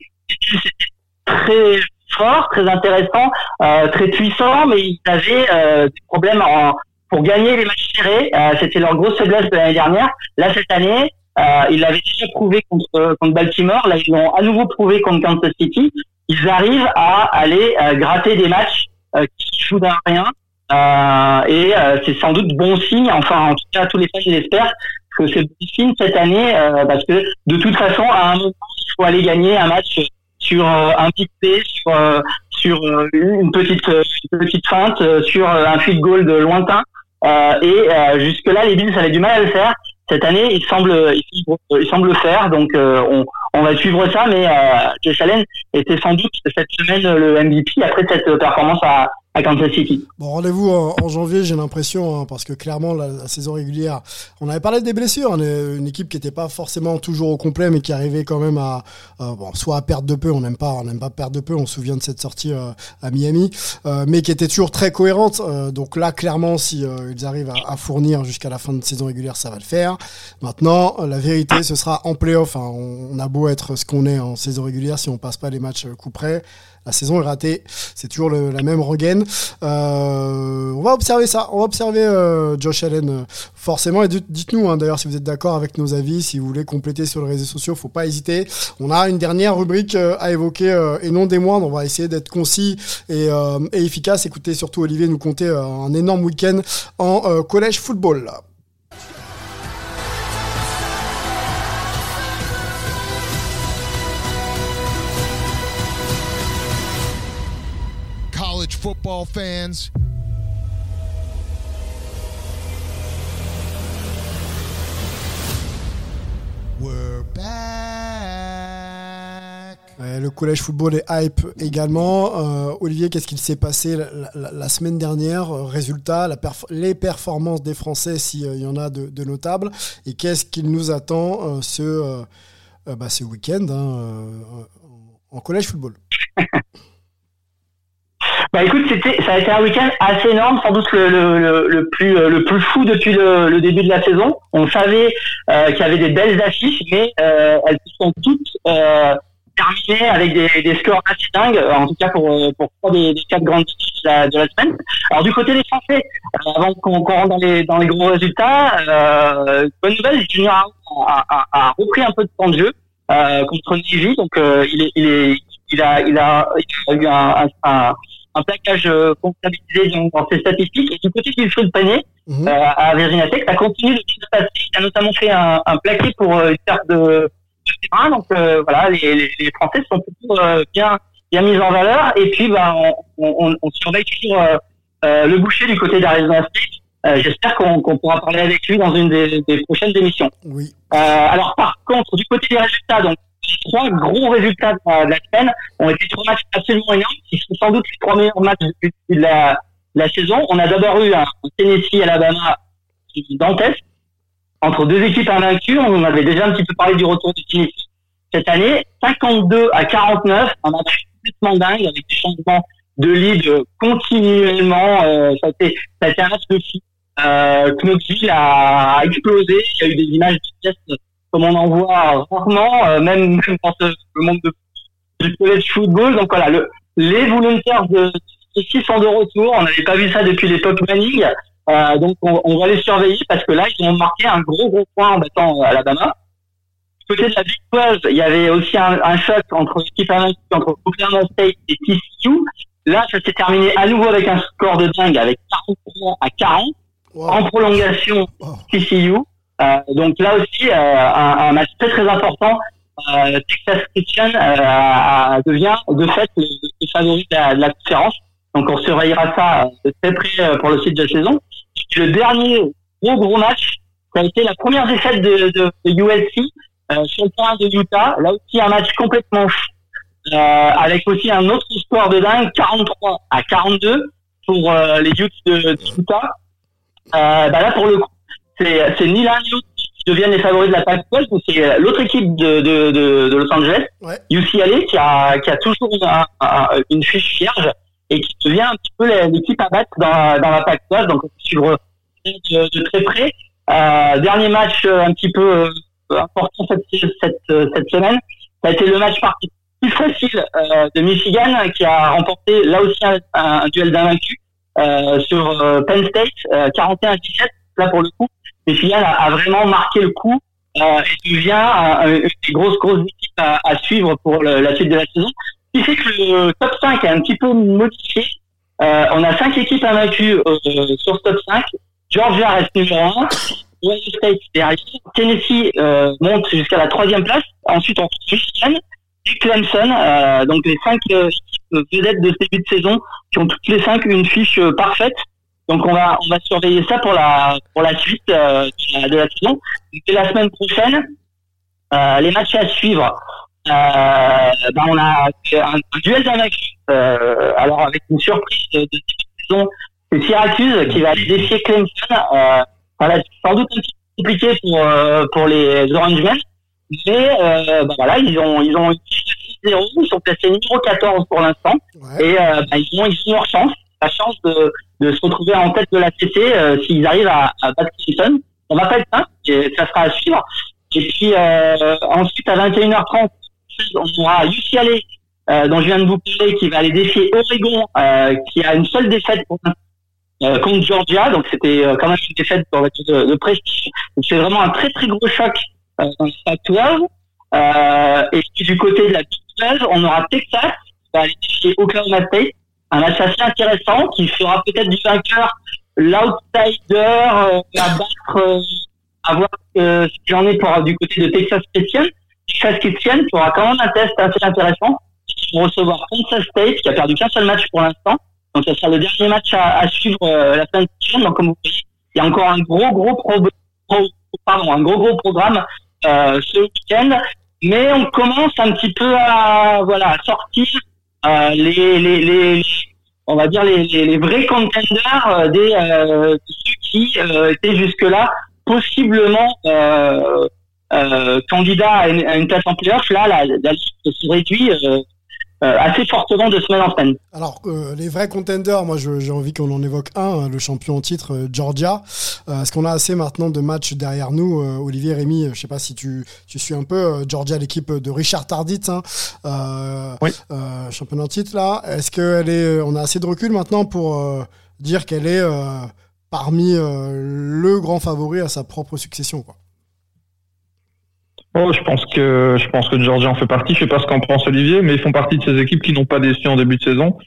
très forts, très intéressants, euh, très puissants, mais ils avaient euh, des problèmes en, pour gagner les matchs serrés. Euh, C'était leur grosse faiblesse de l'année dernière. Là, cette année, euh, ils l'avaient déjà prouvé contre, contre Baltimore. Là, ils l'ont à nouveau prouvé contre Kansas City. Ils arrivent à aller euh, gratter des matchs euh, qui jouent d'un rien. Euh, et euh, c'est sans doute bon signe. Enfin, en tout cas, tous les fans l'espèrent que c'est bon signe cette année parce que de toute façon, à un moment, il faut aller gagner un match sur un petit P, sur sur une petite une petite feinte, sur un field goal de lointain. Euh, et euh, jusque-là, les Bills avaient du mal à le faire. Cette année, ils semblent, ils semblent le faire. Donc, euh, on, on va suivre ça. Mais Josh Allen était sans doute cette semaine le MVP après cette performance à, Bon, rendez-vous en, janvier, j'ai l'impression, hein, parce que clairement, la, saison régulière, on avait parlé des blessures, est une équipe qui n'était pas forcément toujours au complet, mais qui arrivait quand même à, bon, soit à perdre de peu, on n'aime pas, on n'aime pas perdre de peu, on se souvient de cette sortie euh, à Miami, euh, mais qui était toujours très cohérente. Euh, donc là, clairement, si ils arrivent à, fournir jusqu'à la fin de saison régulière, ça va le faire. Maintenant, la vérité, ce sera en playoff. Hein. On, a beau être ce qu'on est en saison régulière, si on passe pas les matchs coup près, la saison est ratée. C'est toujours la même rengaine. Euh, on va observer ça. On va observer euh, Josh Allen euh, forcément. Et dites- dites-nous hein, d'ailleurs si vous êtes d'accord avec nos avis, si vous voulez compléter sur les réseaux sociaux, faut pas hésiter. On a une dernière rubrique à évoquer et non des moindres. On va essayer d'être concis et, et efficace. Écoutez surtout Olivier nous compter un énorme week-end en collège football. Football fans, we're back. Ouais, le collège football est hype également. Euh, Olivier, qu'est-ce qu'il s'est passé la, la- la semaine dernière? Euh, Résultat, la perf- les performances des Français, s'il y en a de, de notables. Et qu'est-ce qu'il nous attend euh, ce, euh, euh, bah, ce week-end hein, euh, en en collège football? Bah écoute, c'était, ça a été un week-end assez énorme, sans doute le, le, le, le plus euh, le plus fou depuis le, début de la saison. On savait euh, qu'il y avait des belles affiches, mais euh, elles sont toutes euh, terminées avec des, des scores assez dingues, euh, en tout cas pour euh, pour trois des, des quatre grandes affiches de la, de la semaine. Alors du côté des Français, avant qu'on qu'on rentre dans les dans les gros résultats, bonne nouvelle, Junior a, a, a repris un peu de temps de jeu contre Navy, donc il est il est il a il a, il a eu un, un, un un plaquage euh, comptabilisé dans, dans ses statistiques. Et du côté du feu de panier, Mhm. euh, à Virginia Tech, ça continue de se passer. Il a notamment fait un, un plaqué pour euh, une perte de, de terrain. Donc euh, voilà, les, les, les Français sont plutôt euh, bien bien mis en valeur. Et puis, bah, on, on, on surveille toujours le boucher du côté d'Arizona State. Euh, J'espère qu'on qu'on pourra parler avec lui dans une des, des prochaines émissions. Oui. Euh, alors par contre, du côté des résultats, donc trois gros résultats de la, semaine ont été trois matchs absolument énormes, qui sont sans doute les trois meilleurs matchs de la, saison. On a d'abord eu un Tennessee Alabama dantesque entre deux équipes invaincues. On avait déjà un petit peu parlé du retour du Tennessee cette année. 52 à 49, un match complètement dingue avec des changements de lead continuellement. Euh, ça, a été, ça a été un match de fou. Euh, Knoxville a explosé. Il y a eu des images de comme on en voit rarement, euh, même, même dans ce, le monde de, du college football. Donc voilà, le, les volontaires de ici sont de retour. On n'avait pas vu ça depuis l'époque Manning. Euh, donc on, on va les surveiller parce que là, ils ont marqué un gros gros point en battant euh, Alabama. Du côté de la Big 12, il y avait aussi un, un choc entre l'équipe entre Oklahoma State et TCU. Là, ça s'est terminé à nouveau avec un score de dingue, avec 43 à 40 Wow. en prolongation. TCU. Euh, donc là aussi, euh, un, un match très très important. Euh, Texas Christian devient de fait le, le favori de la, conférence. Donc on surveillera ça de très près pour le site de la saison. Le dernier gros gros match, ça a été la première défaite de, de, USC euh, sur le terrain de Utah. Là aussi un match complètement fou, avec aussi un autre score de dingue, 43 à 42 pour les Utes de, de Utah. Bah là pour le coup, c'est ni l'un ni l'autre deviennent les favoris de la Pac-12, c'est l'autre équipe de, de, de, de, Los Angeles, Ouais. UCLA, qui a, qui a toujours un- un- une fiche vierge et qui devient un petit peu l'équipe à battre dans, la- dans la Pac-12. Donc, suivre de, très près. Euh, dernier match euh, un petit peu euh, important cette, cette, euh, cette semaine, ça a été le match parti plus facile euh, de Michigan qui a remporté là aussi un, duel d'invaincus euh, sur euh, Penn State, euh, 41-17. Là pour le coup, Michigan a, a vraiment marqué le coup euh, et devient une des grosses grosses équipes à, à suivre pour le- la suite de la saison. Ce qui fait que le top 5 est un petit peu modifié. Euh, on a cinq équipes invaincues euh, sur ce top 5. Georgia reste numéro 1. Ohio State derrière. Tennessee euh, monte jusqu'à la troisième place. Ensuite, on trouve Michigan et Clemson. Euh, donc les cinq équipes vedettes de ce début de saison qui ont toutes les cinq une fiche parfaite. Donc on va on va surveiller ça pour la pour la suite euh, de, la, de la saison. Dès la semaine prochaine, euh, les matchs à suivre. Euh, ben, on a un, un duel d'invaincus. Euh, alors avec une surprise de, de saison, c'est Syracuse qui va aller défier Clemson. Euh, voilà, c'est sans doute un petit peu compliqué pour euh, pour les Orangemen, mais euh, ben, voilà, ils ont ils ont une fiche de 6-0, ils sont placés numéro 14 pour l'instant Ouais. et euh, ben, ils ont ils ont leur chance, la chance de de se retrouver en tête de la CC euh, s'ils arrivent à, à battre Clemson. On va pas être simple, ça sera à suivre. Et puis euh, ensuite à 21h30, on aura UCLA euh, dont je viens de vous parler qui va aller défier Oregon euh, qui a une seule défaite pour euh, contre Georgia, donc c'était euh, quand même une défaite dire, de, de prestige. C'est vraiment un très très gros choc dans le Pac-12. Euh, et du côté de la Big 12, on aura Texas qui va aller défier Oklahoma State, un match assez intéressant qui fera peut-être du vainqueur l'outsider euh, à battre, euh, à voir euh, ce qu'il en est pour, du côté de Texas Christian. Texas Christian qui aura quand même un test assez intéressant. Vont recevoir Kansas State qui a perdu qu'un seul match pour l'instant. Donc ça sera le dernier match à, à suivre euh, la semaine prochaine. Donc comme vous voyez, il y a encore un gros gros pro- pardon, un gros gros programme euh, ce week-end. Mais on commence un petit peu à voilà à sortir euh, les, les, les on va dire les, les, les vrais contenders euh, des euh, ceux qui euh, étaient jusque là possiblement euh, candidats à une, à une place en playoff. Là, la liste se réduit euh, euh, assez fortement de semaine en semaine. Alors, euh, les vrais contenders, moi j'ai envie qu'on en évoque un, hein, le champion en titre, euh, Georgia. Euh, Est-ce qu'on a assez maintenant de matchs derrière nous euh, Olivier, Rémi, euh, je sais pas si tu, tu suis un peu euh, Georgia, l'équipe de Richard Tardit, hein, euh, Oui. euh, champion en titre là. Est-ce qu'elle est, on a assez de recul maintenant pour euh, dire qu'elle est euh, parmi euh, le grand favori à sa propre succession quoi? Oh, je pense que je pense que Georgia en fait partie. Je sais pas ce qu'en pense Olivier, mais ils font partie de ces équipes qui n'ont pas déçu en début de saison.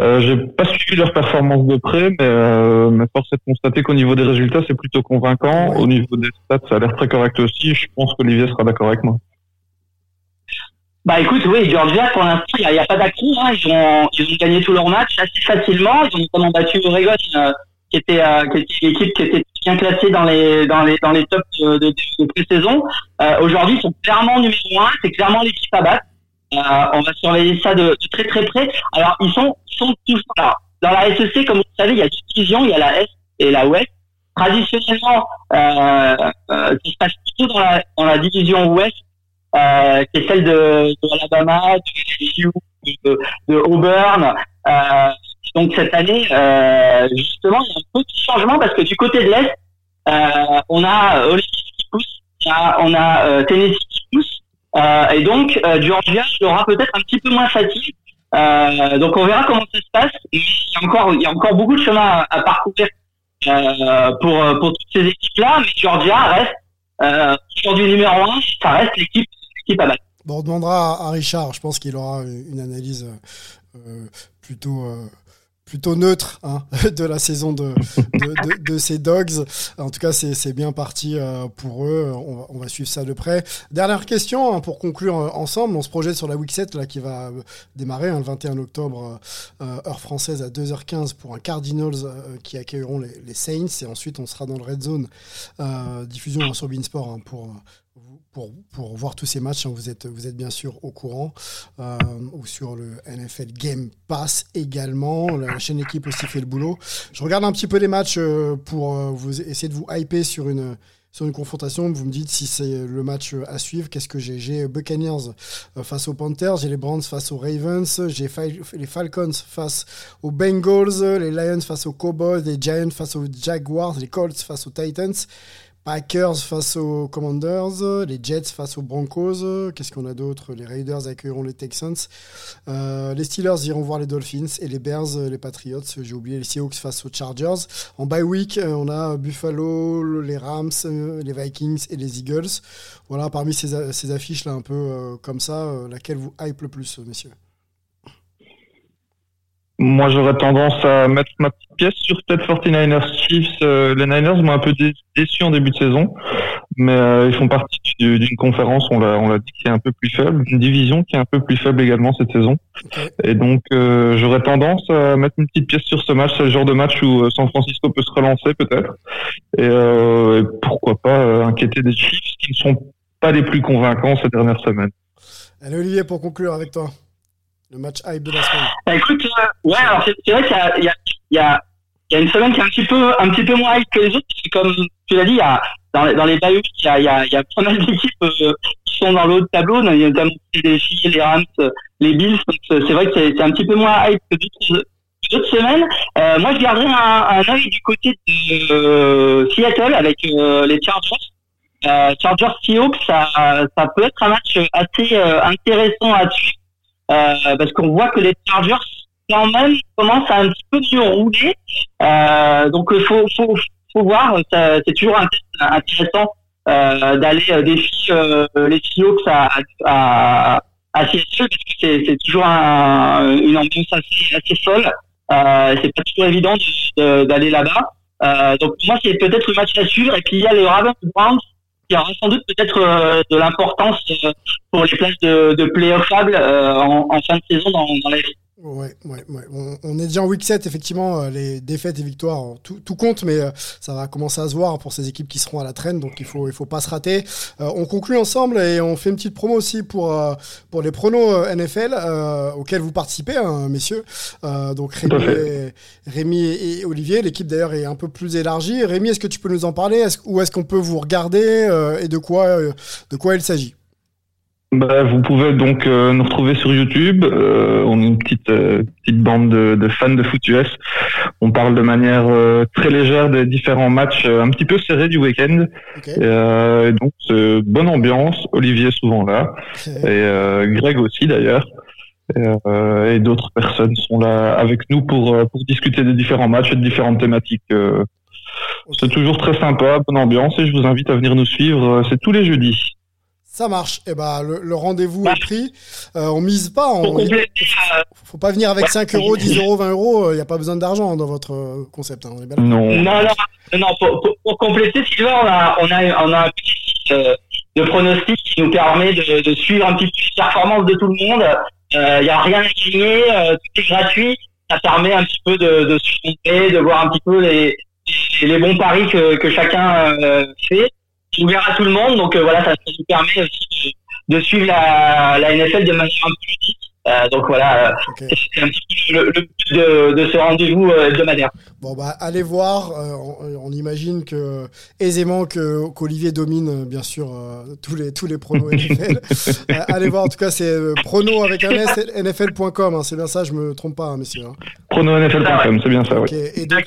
Euh, J'ai pas suivi leur performance de près, mais, euh, mais force est de constater qu'au niveau des résultats, c'est plutôt convaincant. Au niveau des stats, ça a l'air très correct aussi. Je pense qu'Olivier sera d'accord avec moi. Bah écoute, oui, Georgia, pour l'instant, il n'y a, pas d'accro. Hein. Ils, ont, ils ont gagné tous leurs matchs assez facilement. Ils ont notamment battu Oregon, euh, qui était, euh, qui était une équipe qui était bien classée dans les, dans les, dans les tops de, pré-saison. Euh, Aujourd'hui, ils sont clairement numéro un. C'est clairement l'équipe à battre. Euh, on va surveiller ça de, très très près. Alors, ils sont, ils sont tous alors, dans la SEC, comme vous savez, il y a deux divisions. Il y a la S et la Ouest. Traditionnellement, euh, euh, ça se passe plutôt dans la, division Ouest euh, qui est celle de, de Alabama, de LSU, de, de Auburn. Euh, donc cette année, euh, justement, il y a un petit changement parce que du côté de l'Est, euh, on a Ole Miss qui pousse, on a, euh, Tennessee qui pousse, euh, et donc euh, Georgia aura peut-être un petit peu moins. Euh, donc on verra comment ça se passe. Il y a encore, beaucoup de chemin à, parcourir euh, pour toutes ces équipes-là, mais Georgia reste euh, aujourd'hui numéro un, ça reste l'équipe l'équipe à battre. Bon, on demandera à, Richard, je pense qu'il aura une analyse euh, euh, plutôt, euh, plutôt neutre hein, de la saison de, de, ces Dogs. En tout cas, c'est bien parti euh, pour eux. On va, suivre ça de près. Dernière question hein, pour conclure euh, ensemble. On se projette sur la Week 7 là, qui va euh, démarrer hein, le 21 octobre, heure française à 2h15 pour un Cardinals qui accueilleront les, Saints. Et ensuite, on sera dans le Red Zone, euh, diffusion sur Beansport pour pour, voir tous ces matchs, hein, vous, êtes, vous êtes bien sûr au courant, euh, ou sur le NFL Game Pass également. La chaîne équipe aussi fait le boulot. Je regarde un petit peu les matchs euh, pour euh, vous essayer de vous hyper sur une, sur une confrontation. Vous me dites si c'est le match à suivre. Qu'est-ce que j'ai? J'ai Buccaneers face aux Panthers, j'ai les Browns face aux Ravens, j'ai les Falcons face aux Bengals, les Lions face aux Cowboys, les Giants face aux Jaguars, les Colts face aux Titans. Packers face aux Commanders, les Jets face aux Broncos, qu'est-ce qu'on a d'autre? Les Raiders accueilleront les Texans, euh, les Steelers iront voir les Dolphins et les Bears, les Patriots, j'ai oublié les Seahawks face aux Chargers. En bye week, euh, on a Buffalo, les Rams, euh, les Vikings et les Eagles. Voilà, parmi ces, ces affiches là un peu comme ça, laquelle vous hype le plus, messieurs? Moi, j'aurais tendance à mettre ma petite pièce sur peut-être 49ers Chiefs. Euh, les Niners m'ont un peu déçu en début de saison, mais euh, ils font partie d'une conférence, on l'a, on l'a dit, qui est un peu plus faible, une division qui est un peu plus faible également cette saison. Et donc, euh, j'aurais tendance à mettre une petite pièce sur ce match. C'est le genre de match où San Francisco peut se relancer peut-être. Et, et pourquoi pas inquiéter des Chiefs qui ne sont pas les plus convaincants ces dernières semaines. Allez Olivier, pour conclure avec toi. Le match hype de la semaine. Bah, écoute, euh, ouais, alors c'est vrai qu'il y a, y, y a une semaine qui est un petit peu, un petit peu moins hype que les autres. Comme tu l'as dit, il y a, dans, dans les il y a, a pas mal d'équipes euh, qui sont dans l'autre tableau. Il y a notamment les filles, les Rams, les Bills. C'est vrai que c'est un petit peu moins hype que d'autres semaines. Euh, moi, je garderai un, un œil du côté de euh, Seattle avec les Chargers. Euh, Chargers Seahawks, ça, ça peut être un match assez intéressant à suivre. Euh, parce qu'on voit que les Chargers quand même commencent à un petit peu mieux rouler. Euh, donc il faut, faut, faut voir, c'est toujours intéressant euh, d'aller euh, défier euh, les Seahawks à, à, à Seattle parce que c'est, toujours un, une ambiance assez, assez folle. Euh, c'est pas toujours évident d'aller là-bas. Euh, donc moi c'est peut-être le match à suivre et puis il y a les Ravens Browns qui aura sans doute peut-être euh, de l'importance euh, pour les places de, de play-offable euh, en, en, fin de saison dans, dans la Ouais, ouais, ouais. On, est déjà en week 7, effectivement, euh, les défaites et victoires, tout, tout, compte, mais euh, ça va commencer à se voir pour ces équipes qui seront à la traîne, donc il faut, il faut pas se rater. Euh, on conclut ensemble et on fait une petite promo aussi pour, pour les pronos NFL auxquels vous participez, hein, messieurs. donc Rémi, et, Rémi et, Olivier, l'équipe d'ailleurs est un peu plus élargie. Rémi, est-ce que tu peux nous en parler? Est Où est-ce qu'on peut vous regarder et de quoi, de quoi il s'agit? Bah, vous pouvez donc euh, nous retrouver sur YouTube. Euh, on est une petite euh, petite bande de, de, fans de foot US. On parle de manière très légère des différents matchs, un petit peu serrés du week-end. Et, donc bonne ambiance. Olivier est souvent là et Greg aussi d'ailleurs. Et, et d'autres personnes sont là avec nous pour pour discuter des différents matchs et de différentes thématiques. C'est toujours très sympa, bonne ambiance et je vous invite à venir nous suivre. C'est tous les jeudis. Ça marche. Et eh ben, le, rendez-vous est pris. Euh, on mise pas. On, faut pas venir avec 5 euros, 10 euros, 20 euros. Il n'y a pas besoin d'argent dans votre euh, concept. Hein, non. non. Non, non, pour, compléter, Sylvain, on a, on a, on a un petit site euh, de pronostic qui nous permet de, de, suivre un petit peu les performances de tout le monde. Il euh, n'y a rien à gagner. tout est gratuit. Ça permet un petit peu de, de se de voir un petit peu les, les, les bons paris que, que chacun fait ouvert à tout le monde. Donc euh, voilà, ça, nous permet aussi de, suivre la, la, NFL de manière un peu ludique. Euh, donc voilà, euh, c'est un petit peu le, but de, de, ce rendez-vous hebdomadaire. Bon bah allez voir, on, imagine que aisément que qu'Olivier domine bien sûr tous les tous les pronos NFL. allez voir en tout cas c'est prono avec un s nfl.com, hein, c'est bien ça, je me trompe pas hein, messieurs. Hein. Prononfl.com, c'est bien ça. oui. Et donc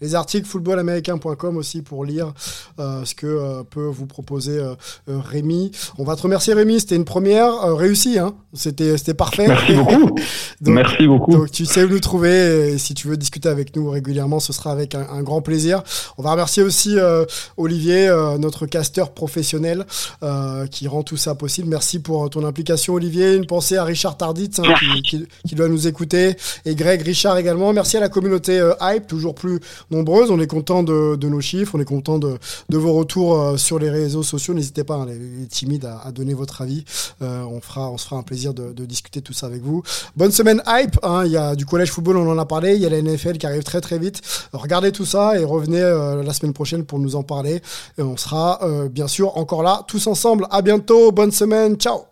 les, articles footballaméricain.com aussi pour lire ce que peut vous proposer Rémi. On va te remercier Rémi, c'était une première réussie, hein. c'était c'était parfait. Merci beaucoup. Merci beaucoup. Donc tu sais où nous trouver. Et si tu veux discuter avec nous régulièrement, ce sera avec un, grand plaisir. On va remercier aussi euh, Olivier, euh, notre casteur professionnel, euh, qui rend tout ça possible. Merci pour ton implication, Olivier. Une pensée à Richard Tarditz, hein, qui, qui, doit nous écouter, et Greg, Richard également. Merci à la communauté Hype, toujours plus nombreuse. On est content de, de, nos chiffres, on est content de, de vos retours sur les réseaux sociaux. N'hésitez pas, hein, les, timides, à, à, donner votre avis. on fera, on se fera un plaisir de, de discuter tout ça avec vous. Bonne semaine hype. Hein. Il y a du collège football, on en a parlé. Il y a la NFL qui arrive très très vite. Regardez tout ça et revenez euh, la semaine prochaine pour nous en parler. Et on sera euh, bien sûr encore là tous ensemble. À bientôt. Bonne semaine. Ciao.